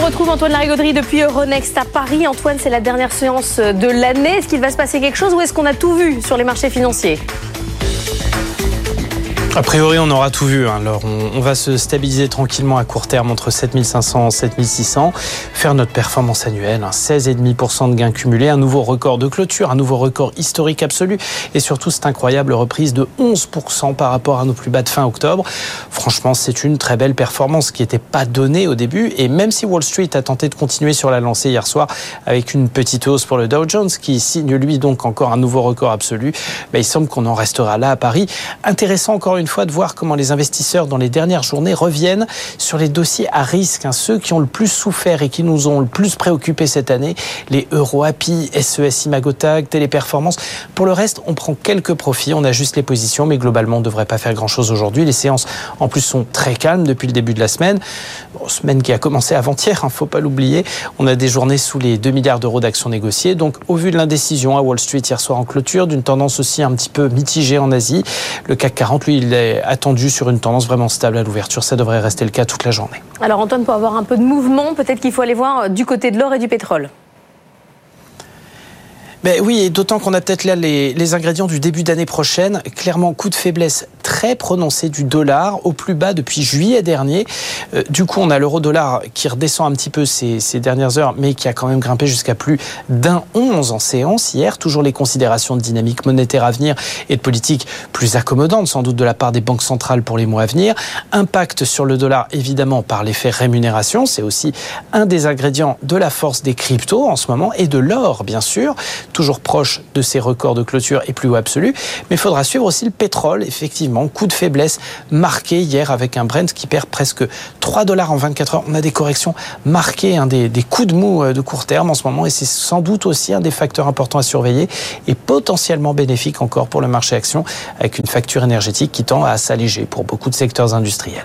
on retrouve Antoine Larigauderie depuis Euronext à Paris. Antoine, c'est la dernière séance de l'année. Est-ce qu'il va se passer quelque chose ou est-ce qu'on a tout vu sur les marchés financiers? A priori, on aura tout vu. Hein. Alors, on, va se stabiliser tranquillement à court terme entre 7500 et 7600, faire notre performance annuelle, 16,5% hein. de gains cumulés, un nouveau record de clôture, un nouveau record historique absolu, et surtout cette incroyable reprise de 11% par rapport à nos plus bas de fin octobre. Franchement, c'est une très belle performance qui n'était pas donnée au début, et même si Wall Street a tenté de continuer sur la lancée hier soir avec une petite hausse pour le Dow Jones, qui signe lui donc encore un nouveau record absolu, ben, il semble qu'on en restera là à Paris. Intéressant encore une fois de voir comment les investisseurs dans les dernières journées reviennent sur les dossiers à risque, hein, ceux qui ont le plus souffert et qui nous ont le plus préoccupés cette année, les EuroAPI, SES Imagotag, Téléperformance. Pour le reste, on prend quelques profits, on ajuste les positions, mais globalement, on ne devrait pas faire grand-chose aujourd'hui. Les séances, en plus, sont très calmes depuis le début de la semaine. semaine qui a commencé avant-hier, ne hein, faut pas l'oublier. On a des journées sous les 2 milliards d'euros d'actions négociées. Donc, au vu de l'indécision à Wall Street hier soir en clôture, d'une tendance aussi un petit peu mitigée en Asie, le CAC 40, lui, il est attendu sur une tendance vraiment stable à l'ouverture. Ça devrait rester le cas toute la journée. Alors Antoine, pour avoir un peu de mouvement, peut-être qu'il faut aller voir du côté de l'or et du pétrole. Ben oui, et d'autant qu'on a peut-être là les, les ingrédients du début d'année prochaine. Clairement, coup de faiblesse très prononcé du dollar au plus bas depuis juillet dernier. Euh, du coup, on a l'euro-dollar qui redescend un petit peu ces, ces, dernières heures, mais qui a quand même grimpé jusqu'à plus d'un 11 en séance hier. Toujours les considérations de dynamique monétaire à venir et de politique plus accommodante sans doute de la part des banques centrales pour les mois à venir. Impact sur le dollar évidemment par l'effet rémunération. C'est aussi un des ingrédients de la force des cryptos en ce moment et de l'or, bien sûr toujours proche de ses records de clôture et plus haut absolu. Mais il faudra suivre aussi le pétrole, effectivement. Coup de faiblesse marqué hier avec un Brent qui perd presque 3 dollars en 24 heures. On a des corrections marquées, hein, des, des coups de mou euh, de court terme en ce moment et c'est sans doute aussi un des facteurs importants à surveiller et potentiellement bénéfique encore pour le marché action avec une facture énergétique qui tend à s'alléger pour beaucoup de secteurs industriels.